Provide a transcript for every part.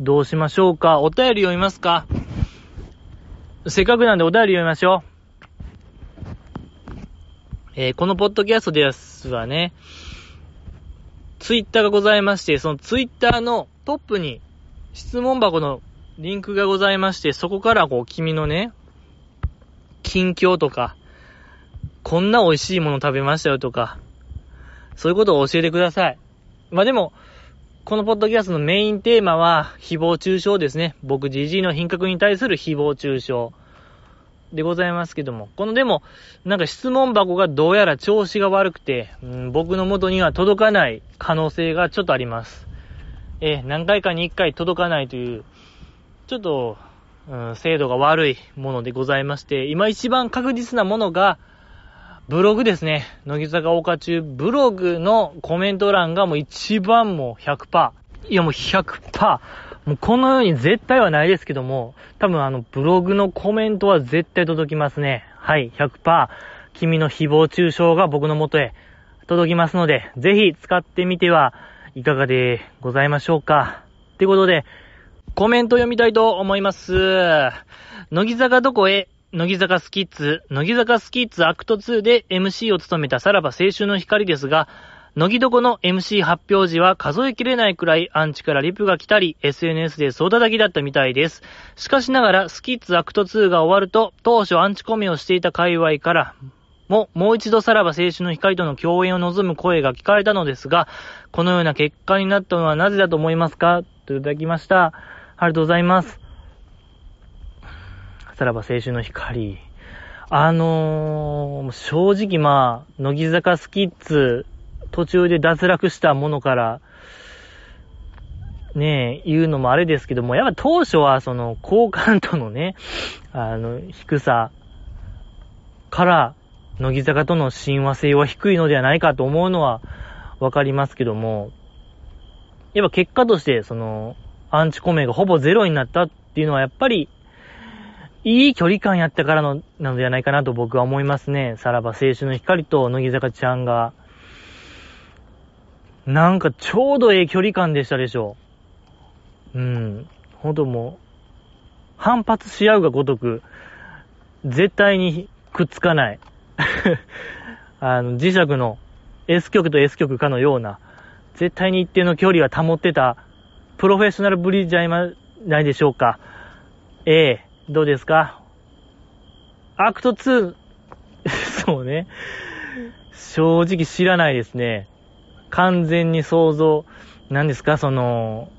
どうしましょうか？お便り読みますか？せっかくなんでお便り読みましょう。えー、このポッドキャストですはね、ツイッターがございまして、そのツイッターのトップに質問箱のリンクがございまして、そこからこう君のね、近況とか、こんな美味しいもの食べましたよとか、そういうことを教えてください。まあでも、このポッドキャストのメインテーマは、誹謗中傷ですね。僕、じじいの品格に対する誹謗中傷でございますけども。このでも、なんか質問箱がどうやら調子が悪くて、うん、僕の元には届かない可能性がちょっとあります。え何回かに一回届かないという、ちょっと、うん、精度が悪いものでございまして、今一番確実なものが、ブログですね。乃木坂岡中、ブログのコメント欄がもう一番もう100%。いやもう100%。もうこのように絶対はないですけども、多分あのブログのコメントは絶対届きますね。はい、100%。君の誹謗中傷が僕の元へ届きますので、ぜひ使ってみてはいかがでございましょうか。ってことで、コメント読みたいと思います。乃木坂どこへ乃木坂スキッズ、乃木坂スキッズアクト2で MC を務めたさらば青春の光ですが、乃木床の MC 発表時は数えきれないくらいアンチからリプが来たり、SNS で総叩きだったみたいです。しかしながら、スキッズアクト2が終わると、当初アンチコメをしていた界隈から、も、もう一度さらば青春の光との共演を望む声が聞かれたのですが、このような結果になったのはなぜだと思いますか？といただきました。ありがとうございます。さらば青春の光。あのー、正直まあ、乃木坂スキッズ、途中で脱落したものから、ねえ、言うのもあれですけども、やっぱ当初はその、好感度のね、あの、低さから、乃木坂との親和性は低いのではないかと思うのはわかりますけども、やっぱ結果として、その、アンチコメがほぼゼロになったっていうのはやっぱりいい距離感やったからの、なのではないかなと僕は思いますね。さらば青春の光と乃木坂ちゃんが。なんかちょうどええ距離感でしたでしょう。うん。ほんともう、反発し合うがごとく、絶対にくっつかない。あの、磁石の S 極と S 極かのような、絶対に一定の距離は保ってた、プロフェッショナルぶりじゃないでしょうか。ええどうですか？アクト2、そうね。正直知らないですね。完全に想像、何ですか？その、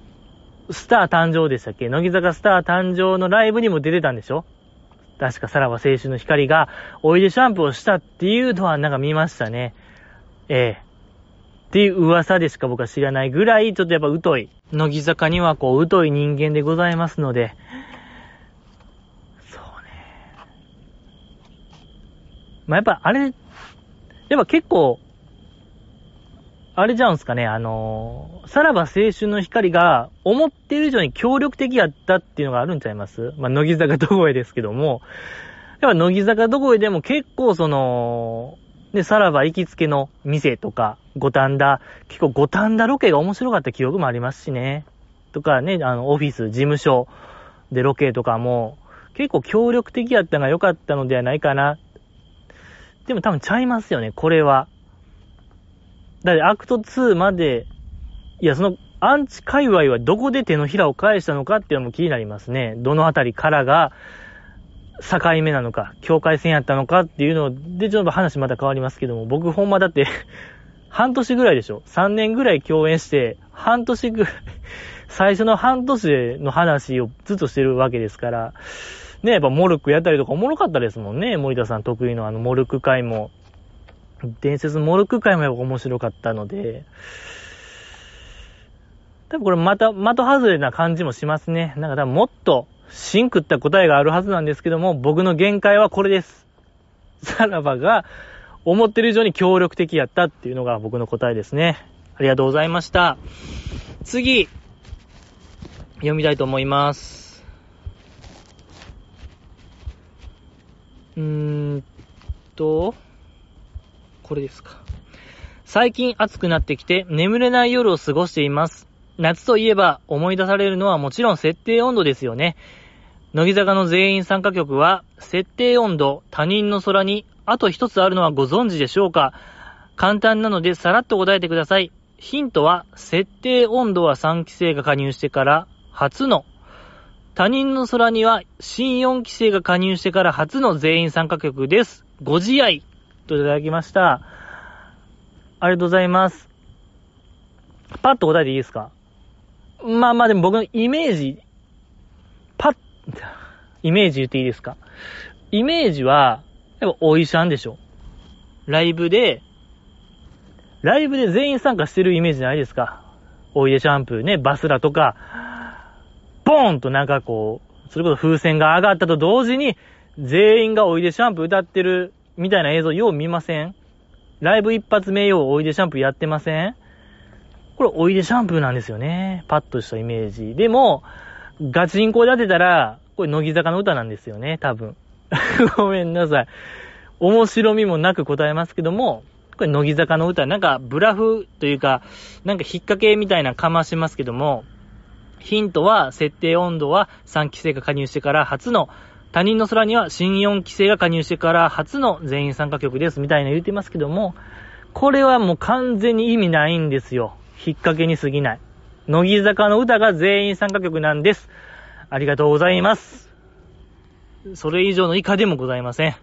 スター誕生でしたっけ？乃木坂スター誕生のライブにも出てたんでしょ？確かさらば青春の光が、おいでシャンプーをしたっていうのはなんか見ましたね。ええっていう噂でしか僕は知らないぐらい、ちょっとやっぱ疎い。乃木坂にはこう、疎い人間でございますので、まあ、やっぱあれ、やっぱ結構、あれじゃんすかね、あのー、さらば青春の光が思っている以上に協力的やったっていうのがあるんちゃいます？まあ、乃木坂どこへですけども、やっぱ乃木坂どこへでも結構その、で、さらば行きつけの店とか、五反田、結構五反田ロケが面白かった記憶もありますしね。とかね、あの、オフィス、事務所でロケとかも、結構協力的やったのが良かったのではないかなでも多分ちゃいますよね、これは。だってアクト2まで、いや、その、アンチ界隈はどこで手のひらを返したのかっていうのも気になりますね。どのあたりからが、境目なのか、境界線やったのかっていうので、ちょっと話また変わりますけども、僕ほんまだって 半年ぐらいでしょ ?3 年ぐらい共演して、半年ぐらい 最初の半年の話をずっとしてるわけですから、ね、やっぱモルクやったりとかおもろかったですもんね。森田さん得意のあのモルク会も。伝説モルク会もやっぱ面白かったので、多分これまた、的外れな感じもしますね。なんか多分もっと、シンクった答えがあるはずなんですけども、僕の限界はこれです。さらばが、思ってる以上に協力的やったっていうのが僕の答えですね。ありがとうございました。次、読みたいと思います。うーんと、これですか。最近暑くなってきて眠れない夜を過ごしています。夏といえば思い出されるのはもちろん設定温度ですよね。乃木坂の全員参加曲は、設定温度、他人の空に、あと一つあるのはご存知でしょうか簡単なのでさらっと答えてください。ヒントは、設定温度は3期生が加入してから初の、他人の空には新4期生が加入してから初の全員参加曲です。ご自愛といただきました。ありがとうございます。パッと答えていいですか？まあまあでも僕のイメージ、パッ、イメージ言っていいですか？イメージは、やっぱお医者んでしょ。ライブで、ライブで全員参加してるイメージないですか？おいでシャンプーね、バスラとか、ボーンとなんかこう、それこそ風船が上がったと同時に、全員がおいでシャンプー歌ってるみたいな映像よう見ません？ライブ一発目ようおいでシャンプーやってません？これおいでシャンプーなんですよね。パッとしたイメージ。でも、ガチンコで当てたら、これ乃木坂の歌なんですよね、多分。ごめんなさい。面白みもなく答えますけども、これ乃木坂の歌、なんかブラフというか、なんか引っ掛けみたいなかましますけども、ヒントは、設定温度は3期生が加入してから初の、他人の空には新4期生が加入してから初の全員参加曲ですみたいな言ってますけども、これはもう完全に意味ないんですよ。引っ掛けに過ぎない。乃木坂の歌が全員参加曲なんです。ありがとうございます。それ以上の以下でもございません。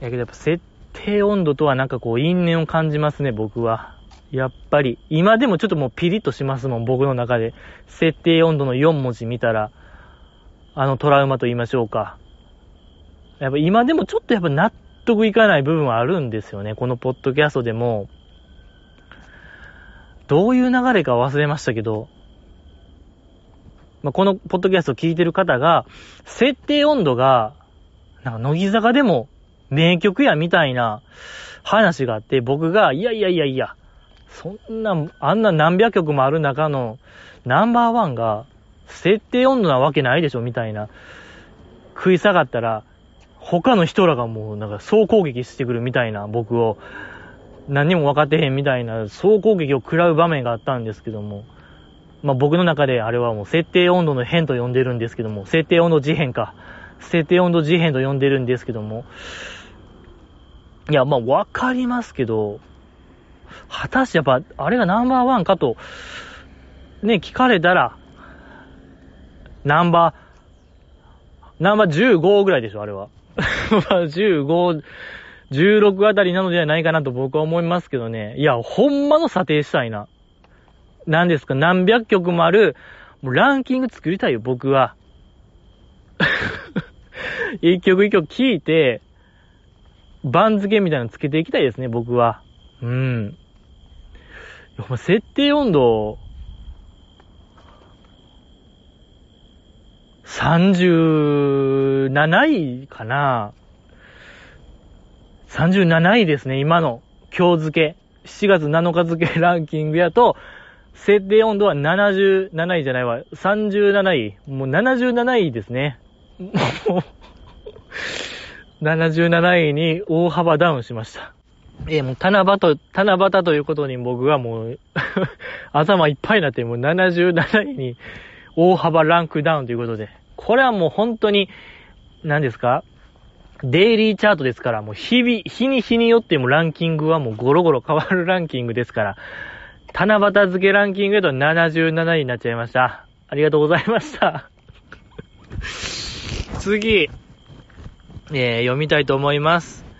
やけどやっぱ設定温度とはなんかこう因縁を感じますね、僕は。やっぱり。今でもちょっともうピリッとしますもん、僕の中で。設定温度の4文字見たら、あのトラウマと言いましょうか。やっぱ今でもちょっとやっぱ納得いかない部分はあるんですよね。このポッドキャストでも。どういう流れか忘れましたけど、まあ、このポッドキャストを聞いてる方が、設定温度が、なんか乃木坂でも名曲やみたいな話があって、僕が、いやいやいやいや、そんな、あんな何百曲もある中のナンバーワンが、設定温度なわけないでしょみたいな、食い下がったら、他の人らがもうなんか総攻撃してくるみたいな僕を何にも分かってへんみたいな総攻撃を食らう場面があったんですけども、まあ、僕の中であれはもう設定温度の変と呼んでるんですけども、設定温度事変か。設定温度事変と呼んでるんですけども、いや、まあ、わかりますけど、果たしてやっぱ、あれがナンバーワンかと、ね、聞かれたら、ナンバー、ナンバー15ぐらいでしょ、あれは。15、16あたりなのではないかなと僕は思いますけどね。いや、ほんまの査定したいな。何ですか、何百曲もある、もうランキング作りたいよ、僕は。一曲一曲聴いて、番付みたいなのつけていきたいですね、僕は。うん。設定温度、37位かな37位ですね、今の今日付け。7月7日付け ランキングやと、設定温度は77位じゃないわ。37位。もう77位ですね。77位に大幅ダウンしました。えー、もう七夕、七夕ということに僕はもう 頭いっぱいになって、もう77位に大幅ランクダウンということで。これはもう本当に、何ですか？デイリーチャートですから、もう日々、日に日によってもランキングはもうゴロゴロ変わるランキングですから、七夕漬けランキングだと77位になっちゃいました。ありがとうございました。次、えー、読みたいと思います。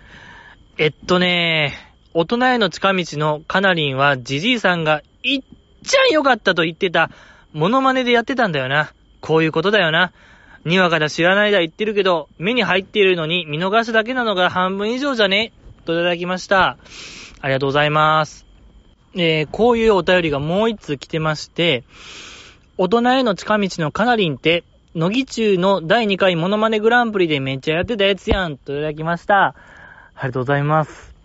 えっとね、大人への近道のカナリンはジジイさんがいっちゃん良かったと言ってたモノマネでやってたんだよな。こういうことだよな。にわかだ知らないだ言ってるけど、目に入っているのに見逃すだけなのが半分以上じゃね？といただきました。ありがとうございます。えー、こういうお便りがもう一通来てまして、大人への近道のカナリンって、乃木中の第2回モノマネグランプリでめっちゃやってたやつやん、といただきました。ありがとうございます。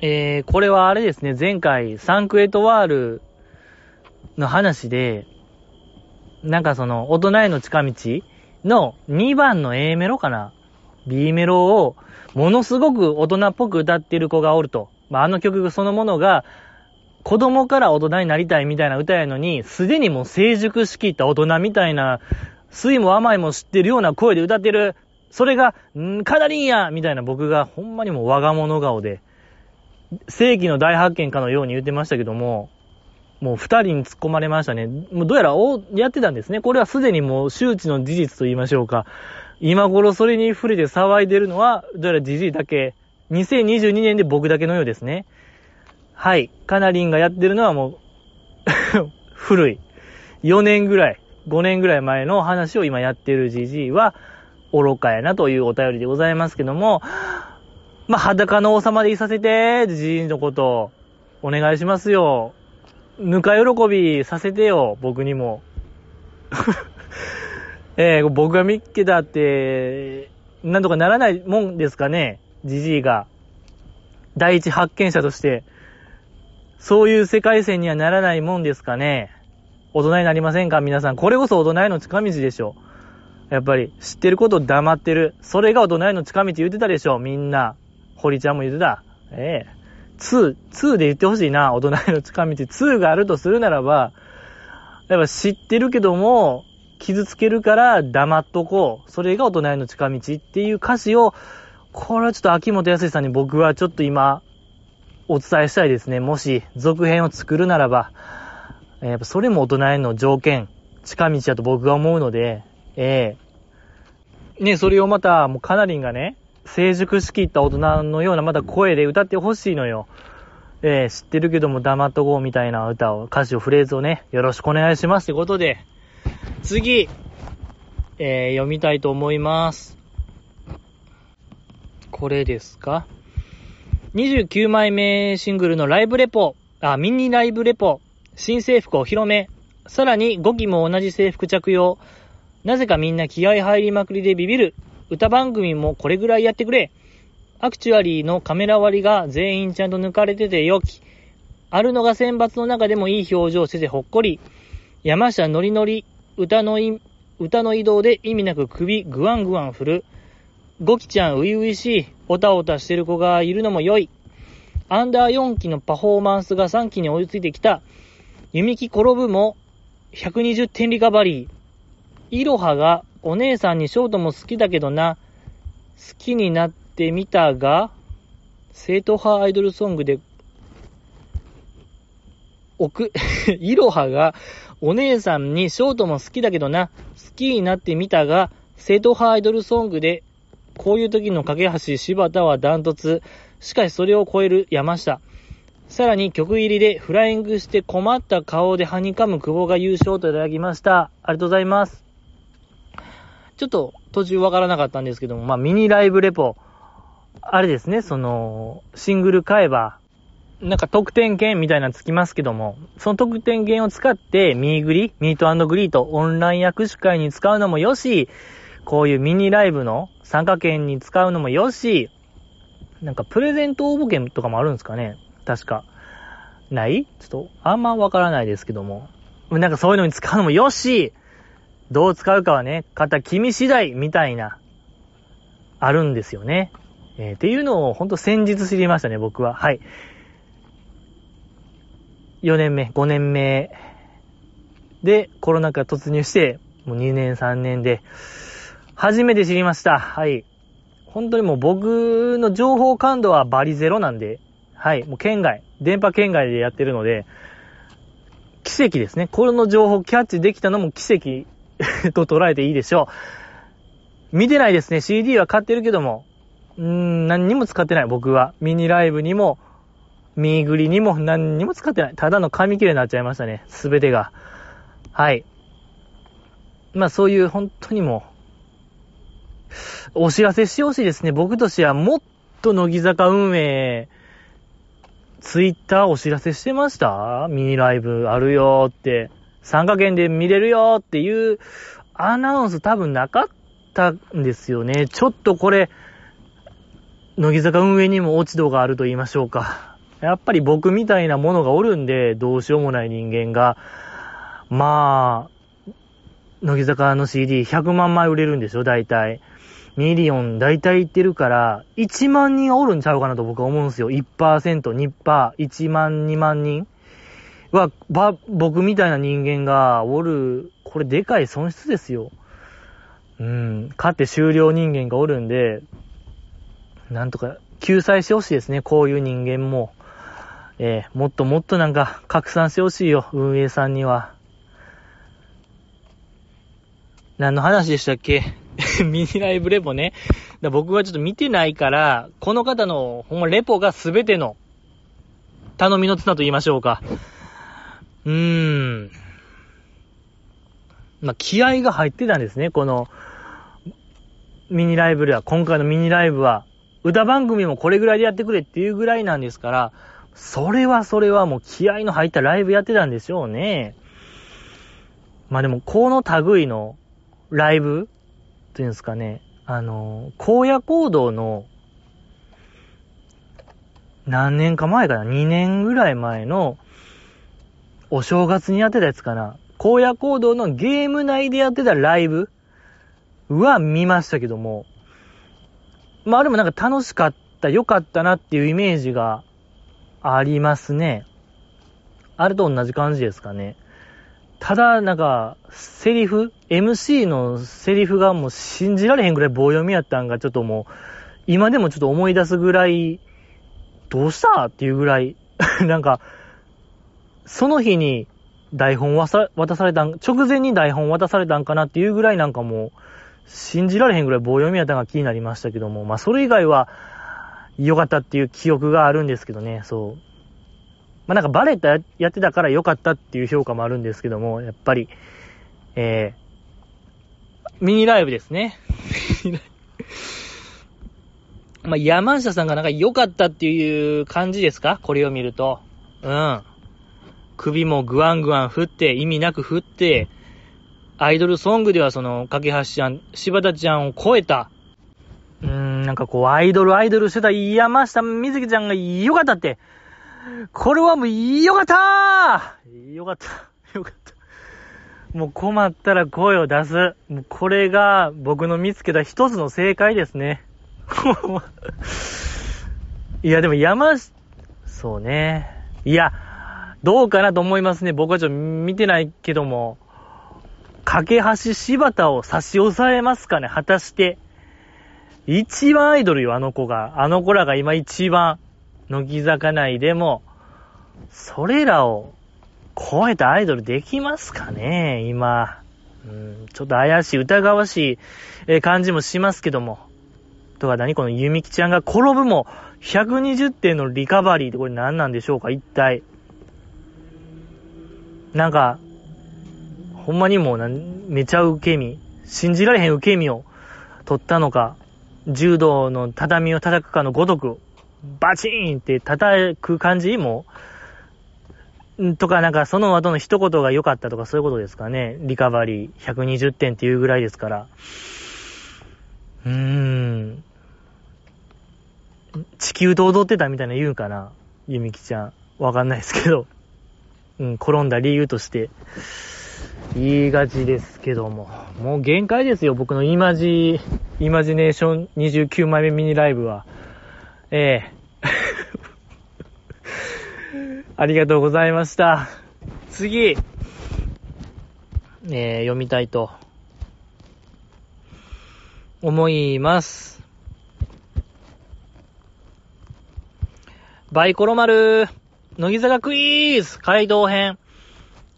えー、これはあれですね、前回サンクエトワールの話で、なんかその、大人への近道の2番の A メロかな ?B メロを、ものすごく大人っぽく歌ってる子がおると。まあ、あの曲そのものが、子供から大人になりたいみたいな歌やのに、すでにもう成熟しきった大人みたいな、酸いも甘いも知ってるような声で歌ってる、それが、んー、カナリンやみたいな僕がほんまにもう我が物顔で、世紀の大発見かのように言ってましたけども、もう二人に突っ込まれましたね。もうどうやらおやってたんですね。これはすでにもう周知の事実と言いましょうか。今頃それに触れて騒いでるのは、どうやらじじいだけ。2022年で僕だけのようですね。はい。カナリンがやってるのはもう 古い。4年ぐらい、5年ぐらい前の話を今やってるじじいは、愚かやなというお便りでございますけども、まあ、裸の王様でいさせて、じじいのこと、お願いしますよ。ぬか喜びさせてよ、僕にも。えー、僕が見っけたって、なんとかならないもんですかね、じじいが。第一発見者として。そういう世界線にはならないもんですかね。大人になりませんか？皆さん。これこそ大人への近道でしょ。やっぱり、知ってることを黙ってる。それが大人への近道言ってたでしょ、みんな。堀ちゃんも言ってた。ええー2、2で言ってほしいな、大人への近道。2があるとするならば、やっぱ知ってるけども、傷つけるから黙っとこう。それが大人への近道っていう歌詞を、これはちょっと秋元康さんに僕はちょっと今、お伝えしたいですね。もし、続編を作るならば、やっぱそれも大人への条件、近道だと僕は思うので、ええー、ね、それをまた、もうカナリンがね、成熟しきった大人のようなまた声で歌ってほしいのよ。えー、知ってるけども黙っとこうみたいな歌を、歌詞をフレーズをね、よろしくお願いしますってことで、次、えー、読みたいと思います。これですか ?29 枚目シングルのライブレポ、あ、ミニライブレポ、新制服お披露目、さらに5期も同じ制服着用、なぜかみんな気合入りまくりでビビる、歌番組もこれぐらいやってくれ。アクチュアリーのカメラ割りが全員ちゃんと抜かれててよき。あるのが選抜の中でもいい表情しててほっこり。山下ノリノリ、歌のい、歌の移動で意味なく首グワングワン振る。ゴキちゃん初々しい、おたおたしてる子がいるのも良い。アンダー4期のパフォーマンスが3期に追いついてきた。弓木転ぶも120点リカバリー。イロハがお姉さんにショートも好きだけどな、好きになってみたが、正統派アイドルソングで、おく、イロハがお姉さんにショートも好きだけどな、好きになってみたが、正統派アイドルソングで、こういう時の架け橋柴田はダントツ。しかしそれを超える山下。さらに曲入りでフライングして困った顔ではにかむ久保が優勝といただきました。ありがとうございます。ちょっと途中わからなかったんですけども、まあミニライブレポ、あれですね、その、シングル買えば、なんか特典券みたいなのつきますけども、その特典券を使って、ミーグリ、ミートグリート、オンライン握手会に使うのもよし、こういうミニライブの参加券に使うのもよし、なんかプレゼント応募券とかもあるんですかね確か。ない？ちょっと、あんまわからないですけども。なんかそういうのに使うのもよし、どう使うかはね、方君次第みたいな、あるんですよね。えー、っていうのをほんと先日知りましたね、僕は。はい。4年目、5年目でコロナ禍突入して、もう2年3年で、初めて知りました。はい。本当にもう僕の情報感度はバリゼロなんで、はい。もう県外、電波県外でやってるので、奇跡ですね。この情報キャッチできたのも奇跡 と捉えていいでしょう。見てないですね。CD は買ってるけども、うーん、何にも使ってない、僕は。ミニライブにも、ミーグリにも何にも使ってない。ただの紙切れになっちゃいましたね。すべてが。はい。まあそういう本当にも、お知らせしてほしいですね。僕としてはもっと乃木坂運営、ツイッターお知らせしてました？ミニライブあるよって。参加券で見れるよっていうアナウンス多分なかったんですよね。ちょっとこれ、乃木坂運営にも落ち度があると言いましょうか。やっぱり僕みたいなものがおるんで、どうしようもない人間が、まあ、乃木坂の CD100 万枚売れるんでしょ、大体。ミリオン大体いってるから、1万人おるんちゃうかなと僕は思うんですよ。1%、2%、1万、2万人。は、ば、僕みたいな人間がおる、これでかい損失ですよ。うん、勝って終了人間がおるんで、なんとか救済してほしいですね、こういう人間も。えー、もっともっとなんか拡散してほしいよ、運営さんには。何の話でしたっけ？ミニライブレポね。だ僕はちょっと見てないから、この方のほんまレポが全ての頼みの綱と言いましょうか。うーん。まあ、気合が入ってたんですね、この、ミニライブでは、今回のミニライブは、歌番組もこれぐらいでやってくれっていうぐらいなんですから、それはそれはもう気合の入ったライブやってたんでしょうね。まあでも、この類のライブっていうんですかね、あの、荒野行動の何年か前かな ?2 年ぐらい前のお正月にやってたやつかな荒野行動のゲーム内でやってたライブ？は見ましたけども、まああれもなんか楽しかった、良かったなっていうイメージがありますね。あれと同じ感じですかね。ただ、なんか、セリフ ?MC のセリフがもう信じられへんぐらい棒読みやったんが、ちょっともう、今でもちょっと思い出すぐらい、どうした？っていうぐらい、なんか、その日に台本渡されたん、直前に台本渡されたんかなっていうぐらいなんかもう、信じられへんぐらい棒読みやったんが気になりましたけども、まあそれ以外は良かったっていう記憶があるんですけどね、そう。まあなんかバレットやってたから良かったっていう評価もあるんですけども、やっぱり、えー、ミニライブですね。まあ山下さんがなんか良かったっていう感じですか？これを見ると。うん。首もグワングワン振って、意味なく振って、アイドルソングではその、架橋ちゃん、柴田ちゃんを超えた、うーん、なんかこう、アイドルアイドルしてた山下美月ちゃんが良かったって、これはもう、よかったよかった。よかった。もう困ったら声を出す。もうこれが僕の見つけた一つの正解ですね。いや、でも山、そうね。いや、どうかなと思いますね。僕はちょっと見てないけども。架け橋柴田を差し押さえますかね果たして。一番アイドルよ、あの子が。あの子らが今一番。乃木坂内でも、それらを超えたアイドルできますかね今。うん、ちょっと怪しい、疑わしい感じもしますけども。とか何？このゆみきちゃんが転ぶも120点のリカバリーってこれ何なんでしょうか？一体。なんか、ほんまにもうな、めちゃ受け身。信じられへん受け身を取ったのか、柔道の畳を叩くかのごとく、バチーンって叩く感じも、とかなんかその後の一言が良かったとかそういうことですかね。リカバリー120点っていうぐらいですから。うーん。地球と踊ってたみたいな言うんかな。ゆみきちゃん。わかんないですけど。うん、転んだ理由として。言いがちですけども。もう限界ですよ。僕のイマジ、イマジネーション29枚目ミニライブは。ええ ありがとうございました。次、えー、読みたいと思います。バイコロ丸、乃木坂クイーズ街道編。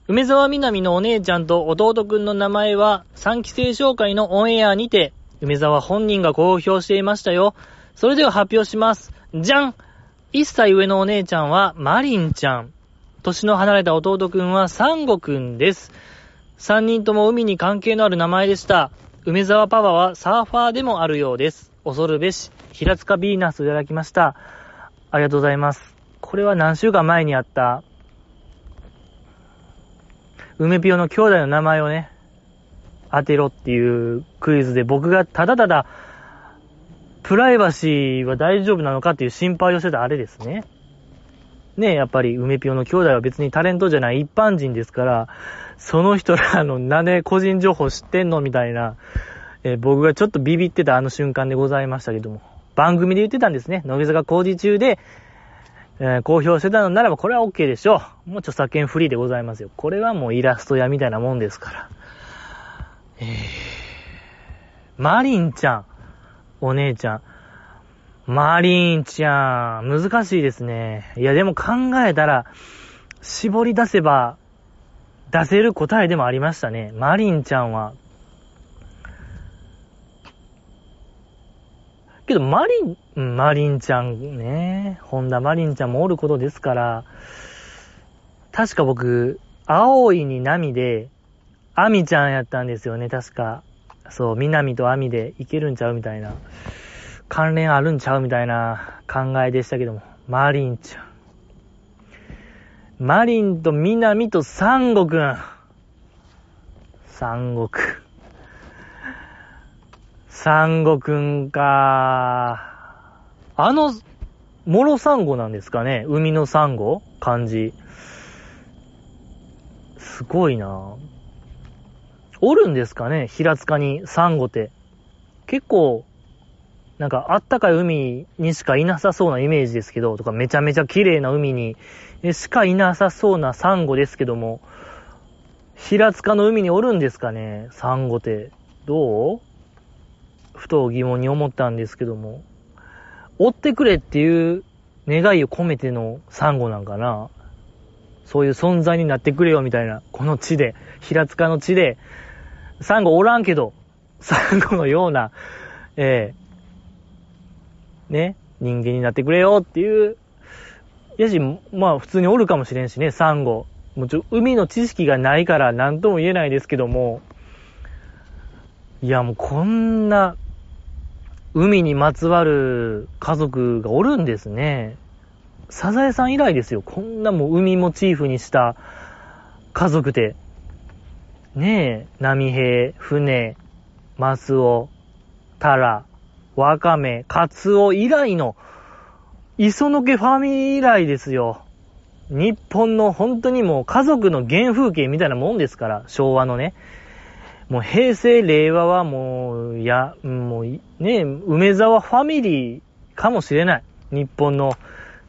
梅沢みなみのお姉ちゃんと弟くんの名前は3期生紹介のオンエアにて、梅沢本人が公表していましたよ。それでは発表します。じゃん !1 歳上のお姉ちゃんはマリンちゃん。年の離れた弟くんはサンゴくんです。3人とも海に関係のある名前でした。梅沢パパはサーファーでもあるようです。恐るべし、平塚ビーナスをいただきました。ありがとうございます。これは何週間前にあった、梅ピオの兄弟の名前をね、当てろっていうクイズで僕がただただプライバシーは大丈夫なのかっていう心配をしてたあれですね。ねやっぱり梅ピオの兄弟は別にタレントじゃない一般人ですから、その人らのなんで個人情報知ってんのみたいな、えー、僕がちょっとビビってたあの瞬間でございましたけども、番組で言ってたんですね。乃木坂工事中で、えー、公表してたのならばこれは OK でしょう。もう著作権フリーでございますよ。これはもうイラスト屋みたいなもんですから。えー、マリンちゃん。お姉ちゃん。マリンちゃん。難しいですね。いや、でも考えたら、絞り出せば、出せる答えでもありましたね。マリンちゃんは。けど、マリン、マリンちゃんね、ホンダマリンちゃんもおることですから、確か僕、青いに波で、アミちゃんやったんですよね、確か。そう、南とアミでいけるんちゃうみたいな。関連あるんちゃうみたいな考えでしたけども。マリンちゃん。マリンとミナミとサンゴくん。サンゴくん。サンゴくんか。あの、モロサンゴなんですかね？海のサンゴ？漢字。すごいなおるんですかね？平塚にサンゴって。結構、なんかあったかい海にしかいなさそうなイメージですけど、とかめちゃめちゃ綺麗な海にしかいなさそうなサンゴですけども、平塚の海におるんですかね？サンゴって。どう？ふと疑問に思ったんですけども。追ってくれっていう願いを込めてのサンゴなんかな？そういう存在になってくれよみたいな、この地で、平塚の地で、サンゴおらんけど、サンゴのような、ええね、人間になってくれよっていう、やし、まあ普通におるかもしれんしね、サンゴ。もちろん海の知識がないから何とも言えないですけども、いやもうこんな海にまつわる家族がおるんですね。サザエさん以来ですよ。こんなもう海モチーフにした家族で。ねえ、波平、船、マスオ、タラ、ワカメ、カツオ以来の、磯野家ファミリー以来ですよ。日本の本当にもう家族の原風景みたいなもんですから、昭和のね。もう平成、令和はもう、いや、もう、ね、梅沢ファミリーかもしれない。日本の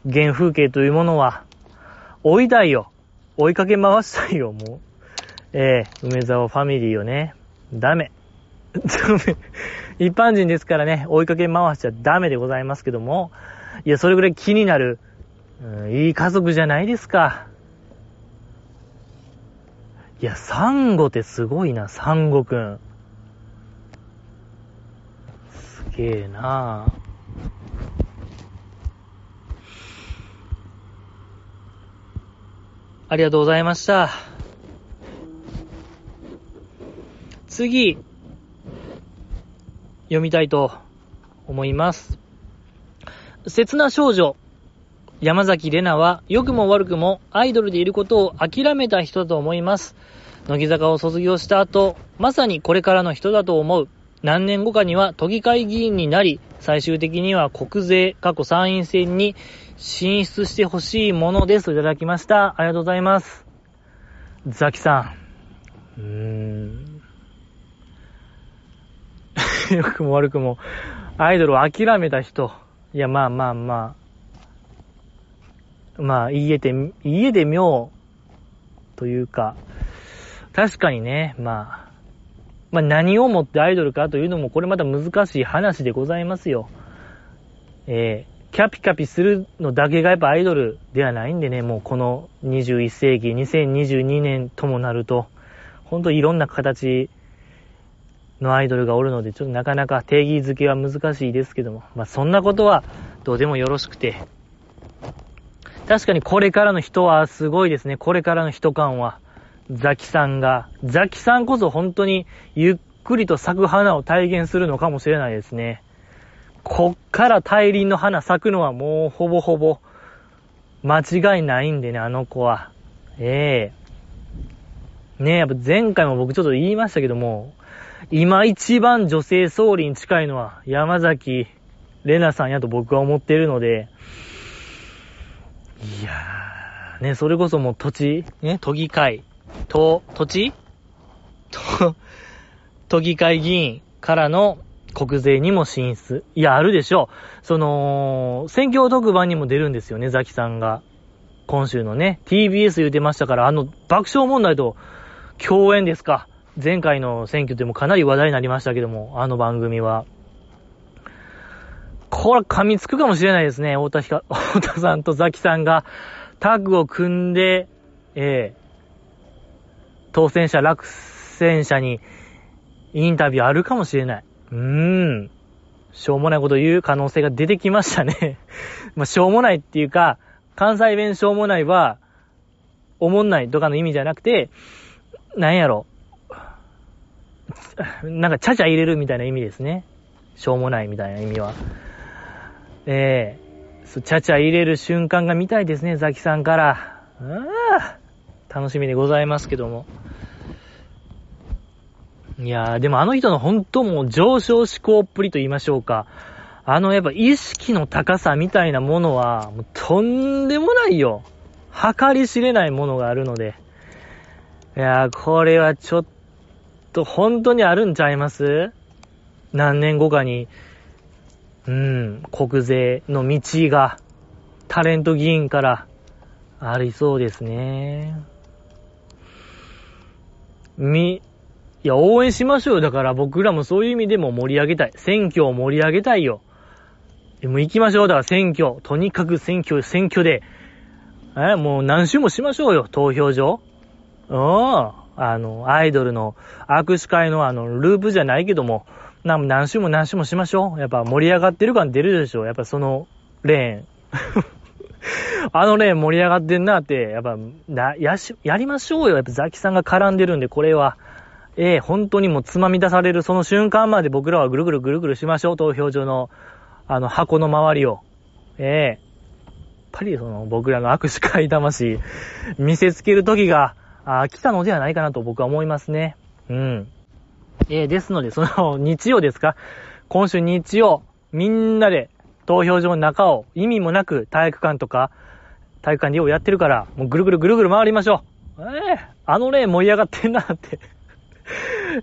原風景というものは、追いたいよ。追いかけ回したいよ、もう。ええー、梅沢ファミリーよね。ダメ。ダメ。一般人ですからね、追いかけ回しちゃダメでございますけども、いや、それぐらい気になる、うん、いい家族じゃないですか。いや、サンゴってすごいな、サンゴくん。すげえなありがとうございました。次、読みたいと思います。切な少女、山崎玲奈は良くも悪くもアイドルでいることを諦めた人だと思います。乃木坂を卒業した後、まさにこれからの人だと思う。何年後かには都議会議員になり、最終的には国税、過去参院選に進出してほしいものですと。いただきました。ありがとうございます。ザキさん。うーん。良くも悪くも、アイドルを諦めた人。いや、まあまあまあ。まあ、言えて、言えて妙というか、確かにね、まあ、まあ何をもってアイドルかというのもこれまた難しい話でございますよ。えー、キャピキャピするのだけがやっぱアイドルではないんでね、もうこの21世紀、2022年ともなると、ほんといろんな形のアイドルがおるので、ちょっとなかなか定義づけは難しいですけども、まあそんなことはどうでもよろしくて、確かにこれからの人はすごいですね。これからの人感は。ザキさんが、ザキさんこそ本当にゆっくりと咲く花を体現するのかもしれないですね。こっから大輪の花咲くのはもうほぼほぼ間違いないんでね、あの子は。ええー、ねえ、やっぱ前回も僕ちょっと言いましたけども、今一番女性総理に近いのは山崎玲奈さんやと僕は思っているので、いやー、ね、それこそもう土地、ね、都議会、と、土地？と、都議会議員からの、国税にも進出。いや、あるでしょう。その、選挙特番にも出るんですよね、ザキさんが。今週のね、TBS 言うてましたから、あの、爆笑問題と共演ですか。前回の選挙でもかなり話題になりましたけども、あの番組は。これ噛みつくかもしれないですね。太田ひか、太田さんとザキさんがタッグを組んで、ええー、当選者、落選者にインタビューあるかもしれない。うーん。しょうもないこと言う可能性が出てきましたね。まあ、しょうもないっていうか、関西弁しょうもないは、おもんないとかの意味じゃなくて、なんやろ。なんか、ちゃちゃ入れるみたいな意味ですね。しょうもないみたいな意味は。ええー、ちゃちゃ入れる瞬間が見たいですね、ザキさんから。あ楽しみでございますけども。いやー、でもあの人の本当もう上昇志向っぷりと言いましょうか。あのやっぱ意識の高さみたいなものは、もうとんでもないよ。計り知れないものがあるので。いやー、これはちょっと本当にあるんちゃいます？何年後かに、うん、国税の道がタレント議員からありそうですね。み、いや、応援しましょうよ。だから僕らもそういう意味でも盛り上げたい。選挙を盛り上げたいよ。でも行きましょう。だから選挙。とにかく選挙、選挙で。え、もう何週もしましょうよ。投票所。うん。あの、アイドルの握手会のあの、ループじゃないけども、何週も何週もしましょう。やっぱ盛り上がってる感出るでしょ。やっぱそのレーン。あのレーン盛り上がってんなって、やっぱ、な、やし、やりましょうよ。やっぱザキさんが絡んでるんで、これは。ええー、本当にもうつまみ出されるその瞬間まで僕らはぐるぐるぐるぐるしましょう、投票所の、あの、箱の周りを。ええー、やっぱりその僕らの握手会魂、見せつける時が、あ来たのではないかなと僕は思いますね。うん。えー、ですので、その、日曜ですか？今週日曜、みんなで投票所の中を意味もなく体育館とか、体育館でようやってるから、もうぐるぐるぐるぐる回りましょう。ええー、あの例盛り上がってんなって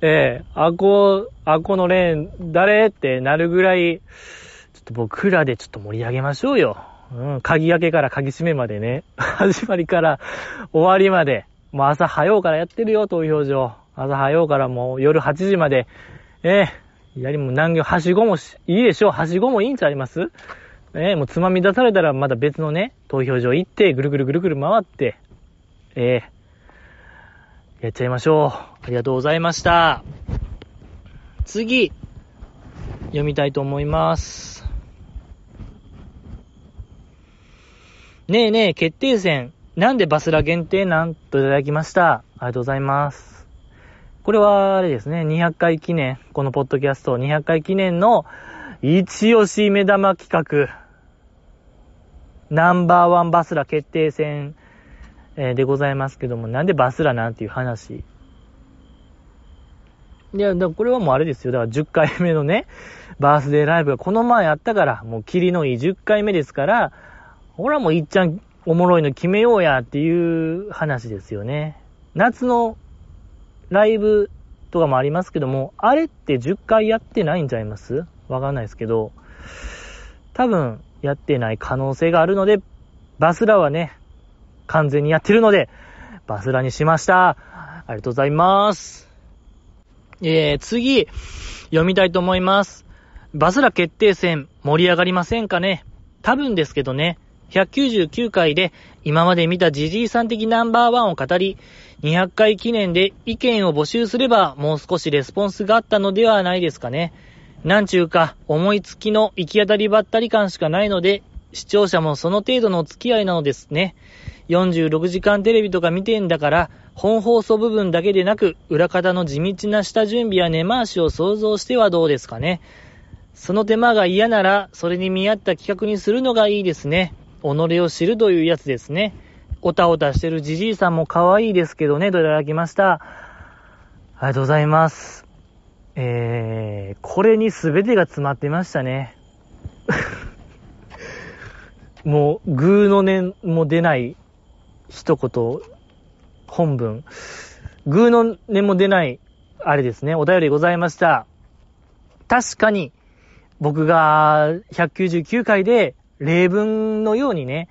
え えー、あこ、あこのレーン、誰？ってなるぐらい、ちょっと僕らでちょっと盛り上げましょうよ。うん、鍵開けから鍵閉めまでね。始まりから終わりまで。もう朝早うからやってるよ、投票所。朝早うからもう夜8時まで。ええー、やりも何行、はしごもし、いいでしょう。はしごもいいんちゃいます？ええー、もうつまみ出されたらまた別のね、投票所行って、ぐるぐるぐるぐる回って、ええやっちゃいましょう。ありがとうございました。次、読みたいと思います。ねえねえ、決定戦。なんでバスラ限定なん？といただきました。ありがとうございます。これは、あれですね、200回記念、このポッドキャスト200回記念の一押し目玉企画、ナンバーワンバスラ決定戦、でございますけども、なんでバスラなんていう話。いや、だこれはもうあれですよ。だから10回目のね、バースデーライブがこの前あったから、もう霧のいい10回目ですから、ほらもういっちゃんおもろいの決めようやっていう話ですよね。夏のライブとかもありますけども、あれって10回やってないんちゃいます？わかんないですけど、多分やってない可能性があるので、バスラはね、完全にやってるので、バスラにしました。ありがとうございます。えー、次、読みたいと思います。バスラ決定戦、盛り上がりませんかね？多分ですけどね、199回で今まで見たジジイさん的ナンバーワンを語り、200回記念で意見を募集すればもう少しレスポンスがあったのではないですかね。なんちゅうか、思いつきの行き当たりばったり感しかないので、視聴者もその程度のお付き合いなのですね。46時間テレビとか見てんだから、本放送部分だけでなく、裏方の地道な下準備や根回しを想像してはどうですかね。その手間が嫌なら、それに見合った企画にするのがいいですね。己を知るというやつですね。おたおたしてるじじいさんも可愛いですけどね、といただきました。ありがとうございます。えー、これに全てが詰まってましたね。もう、グーの念も出ない一言、本文。グーの音も出ない、あれですね、お便りございました。確かに、僕が199回で例文のようにね、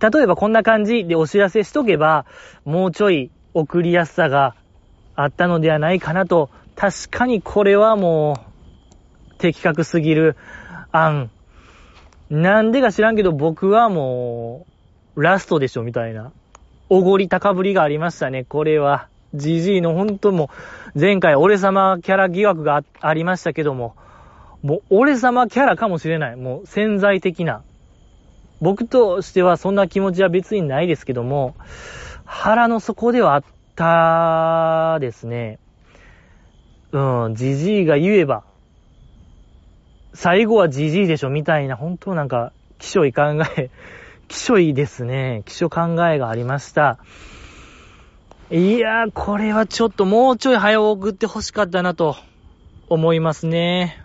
例えばこんな感じでお知らせしとけば、もうちょい送りやすさがあったのではないかなと、確かにこれはもう、的確すぎる案。なんでか知らんけど僕はもう、ラストでしょみたいな。おごり高ぶりがありましたね、これは。ジジイの本当も、前回俺様キャラ疑惑がありましたけども、もう俺様キャラかもしれない。もう潜在的な。僕としてはそんな気持ちは別にないですけども、腹の底ではあったですね。うん、じじいが言えば、最後はじじいでしょみたいな、本当なんか、気象い考え、気象いですね。気象考えがありました。いやー、これはちょっともうちょい早送って欲しかったなと思いますね。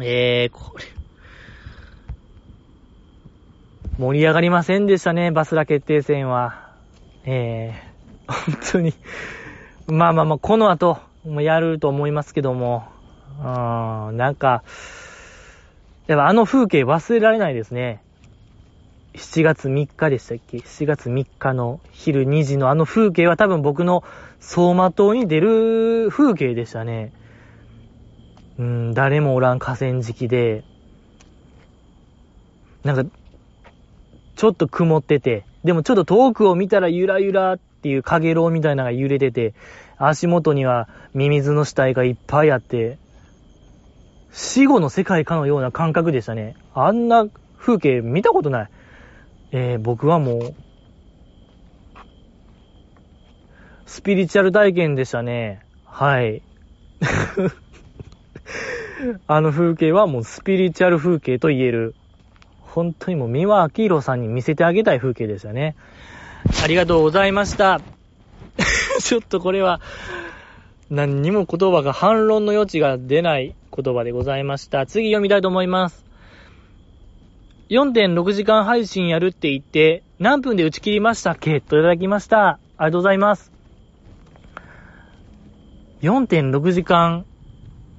えー、これ。盛り上がりませんでしたね、バスラ決定戦は。えー、本当にまあまあまあ、この後、もやると思いますけども、うん、なんか、やっぱあの風景忘れられないですね。7月3日でしたっけ ?7 月3日の昼2時のあの風景は多分僕の走馬灯に出る風景でしたね。うん、誰もおらん河川敷で、なんか、ちょっと曇ってて、でもちょっと遠くを見たらゆらゆらっていう影楼みたいなのが揺れてて、足元にはミミズの死体がいっぱいあって、死後の世界かのような感覚でしたね。あんな風景見たことない。えー、僕はもう、スピリチュアル体験でしたね。はい。あの風景はもうスピリチュアル風景と言える。本当にもう三輪明宏さんに見せてあげたい風景でしたね。ありがとうございました。ちょっとこれは、何にも言葉が反論の余地が出ない言葉でございました。次読みたいと思います。4.6時間配信やるって言って、何分で打ち切りましたっけ？といただきました。ありがとうございます。4.6時間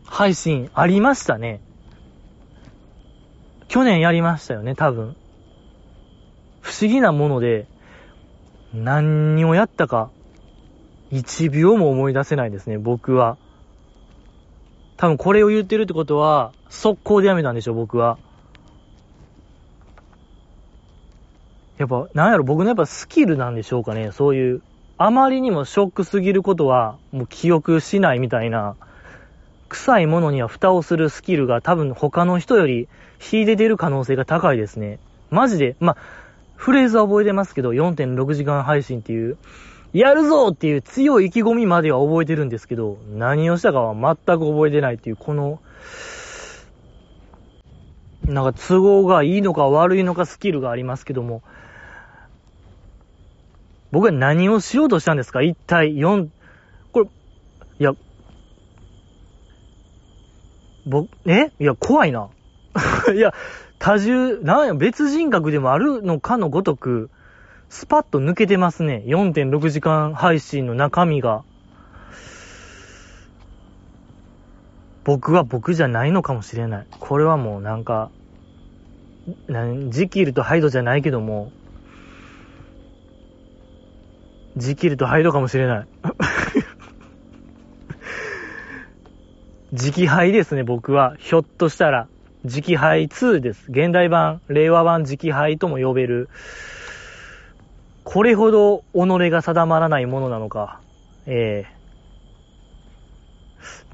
配信ありましたね。去年やりましたよね、多分。不思議なもので、何をやったか、1秒も思い出せないですね、僕は。多分これを言ってるってことは、速攻でやめたんでしょう、僕は。やっぱ、なんやろ、僕のやっぱスキルなんでしょうかね、そういう。あまりにもショックすぎることは、もう記憶しないみたいな。臭いものには蓋をするスキルが多分他の人より秀でてる可能性が高いですね。マジで、まあ、フレーズは覚えてますけど、4.6時間配信っていう、やるぞっていう強い意気込みまでは覚えてるんですけど、何をしたかは全く覚えてないっていう、この、なんか都合がいいのか悪いのかスキルがありますけども、僕は何をしようとしたんですか？一体4、これ、いや、僕、え？いや、怖いな。いや、多重、なんや、別人格でもあるのかのごとく、スパッと抜けてますね。4.6時間配信の中身が。僕は僕じゃないのかもしれない。これはもうなんか、なんジキルとハイドじゃないけども、ジキルとハイドかもしれない。直配ですね、僕は。ひょっとしたら。直配2です。現代版、令和版直配とも呼べる。これほど己が定まらないものなのか。ええ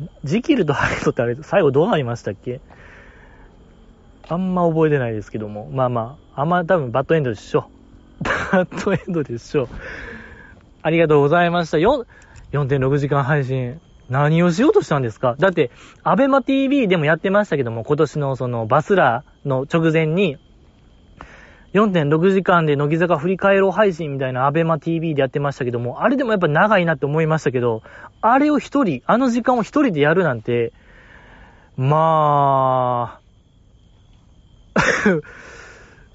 ー。ジキルとハイドってあれ、最後どうなりましたっけ？あんま覚えてないですけども。まあまあ、あんま多分バッドエンドでしょ。バッドエンドでしょ。ありがとうございました。4 4.6時間配信。何をしようとしたんですか？だって、アベマ TV でもやってましたけども、今年のそのバスラーの直前に、4.6時間で乃木坂振り返ろう配信みたいなアベマ TV でやってましたけども、あれでもやっぱ長いなって思いましたけど、あれを一人、あの時間を一人でやるなんて、まあ、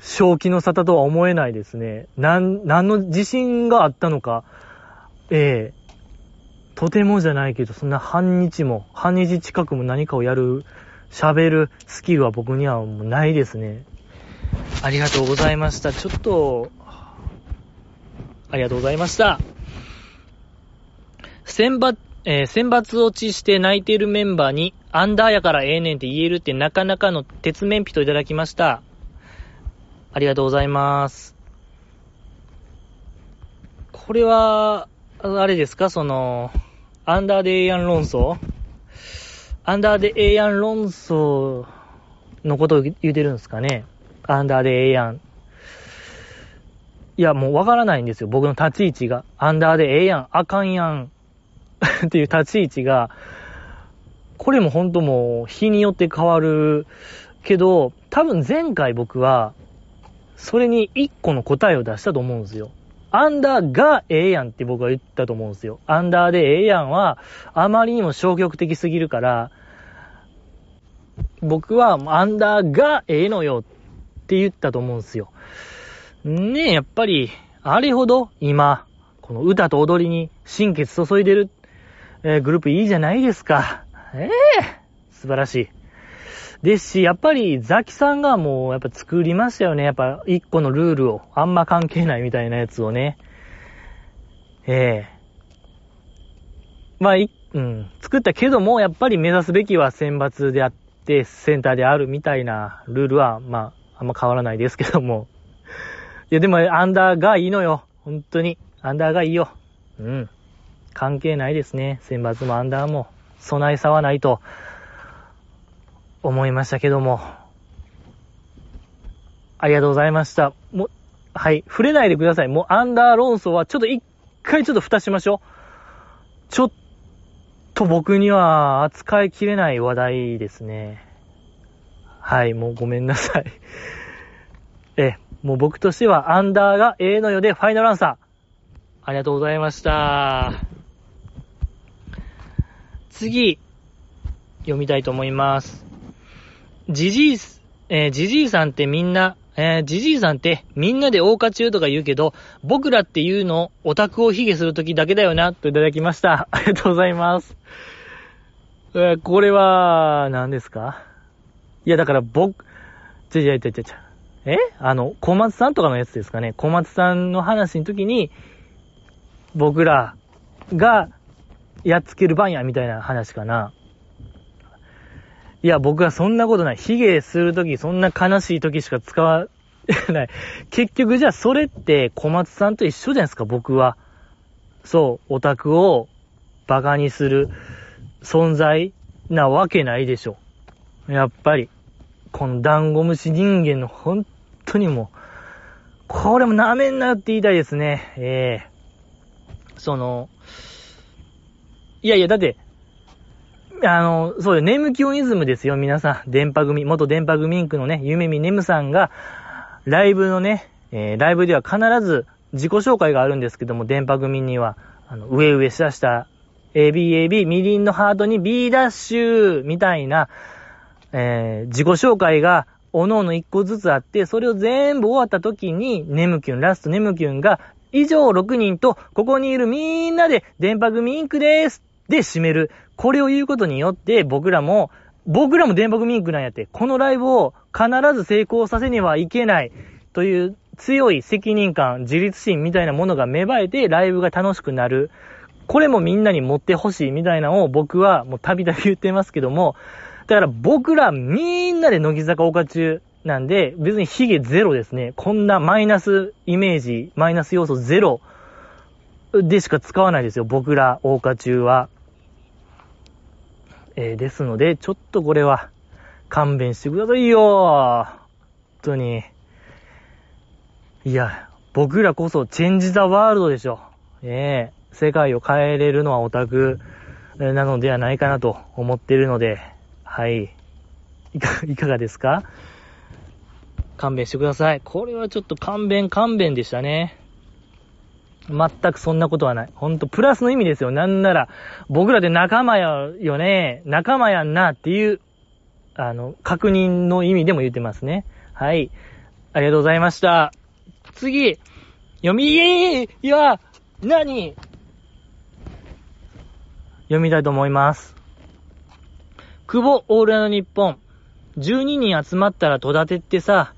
正気の沙汰とは思えないですね。なん、何の自信があったのか、ええ。とてもじゃないけど、そんな半日も、半日近くも何かをやる、喋るスキルは僕にはもうないですね。ありがとうございました。ちょっと、ありがとうございました。選抜、えー、選抜落ちして泣いてるメンバーに、アンダーやからええねんって言えるってなかなかの鉄面人いただきました。ありがとうございます。これは、あれですか？その、アンダーでええやん論争？アンダーでええやん論争のことを言うてるんですかね？アンダーでええやん。いや、もうわからないんですよ。僕の立ち位置が。アンダーでええやん、あかんやん。っていう立ち位置が、これもほんともう日によって変わるけど、多分前回僕は、それに一個の答えを出したと思うんですよ。アンダーがええやんって僕は言ったと思うんですよ。アンダーでええやんは、あまりにも消極的すぎるから、僕はアンダーがええのよって言ったと思うんですよ。ねえ、やっぱり、あれほど今、この歌と踊りに心血注いでる、えー、グループいいじゃないですか。ええー、素晴らしい。ですし、やっぱりザキさんがもうやっぱ作りましたよね。やっぱ一個のルールをあんま関係ないみたいなやつをね。ええまあ、い、うん、作ったけども、やっぱり目指すべきは選抜であって、センターであるみたいなルールは、まあ、あんま変わらないですけども。いや、でも、アンダーがいいのよ。本当に。アンダーがいいよ。うん。関係ないですね。選抜もアンダーも。備え差はないと。思いましたけども。ありがとうございました。もう、はい。触れないでください。もうアンダー論争はちょっと一回ちょっと蓋しましょう。ちょっと僕には扱いきれない話題ですね。はい。もうごめんなさい。え、もう僕としてはアンダーが A の世でファイナルアンサー。ありがとうございました。次、読みたいと思います。じじい、えー、じじいさんってみんな、えー、じじいさんってみんなで大花中とか言うけど、僕らっていうのオタクを卑下するときだけだよな、といただきました。ありがとうございます。えー、これは、何ですか？いや、だから僕、ちゃちゃちゃちゃちゃ。え？あの、小松さんとかのやつですかね。小松さんの話の時に、僕らがやっつける番や、みたいな話かな。いや、僕はそんなことない。ヒゲするとき、そんな悲しいときしか使わ ない。結局じゃあそれって小松さんと一緒じゃないですか、僕は。そう、オタクをバカにする存在なわけないでしょ。やっぱり、このダンゴムシ人間の本当にもう、これも舐めんなよって言いたいですね。ええー、その、いやいや、だって、あの、そうよ、ネムキュンイズムですよ、皆さん。電波組、元電波組インクのね、ゆめみねむさんが、ライブのね、えー、ライブでは必ず自己紹介があるんですけども、電波組には、あの、上上下下、ABAB、みりんのハートに B ダッシュ、みたいな、えー、自己紹介が、おのおの一個ずつあって、それを全部終わった時に、ネムキュン、ラストネムキュンが、以上6人と、ここにいるみんなで、電波組インクですで締める。これを言うことによって僕らも、僕らも電波ミンクなんやって、このライブを必ず成功させねはいけないという強い責任感、自立心みたいなものが芽生えてライブが楽しくなる。これもみんなに持ってほしいみたいなのを僕はもうたびたび言ってますけども、だから僕らみんなで乃木坂岡中なんで、別にヒゲゼロですね。こんなマイナスイメージ、マイナス要素ゼロでしか使わないですよ。僕ら、大花中は。えー、ですので、ちょっとこれは勘弁してくださいよ本当に。いや、僕らこそチェンジザワールドでしょ。ええー、世界を変えれるのはオタクなのではないかなと思ってるので、はい。いか、いかがですか？勘弁してください。これはちょっと勘弁勘弁でしたね。全くそんなことはない。ほんと、プラスの意味ですよ。なんなら、僕らで仲間やよね、仲間やんなっていう、あの、確認の意味でも言ってますね。はい。ありがとうございました。次、読み、いや、何？読みたいと思います。久保オールナイトニッポン。12人集まったら戸建てってさ、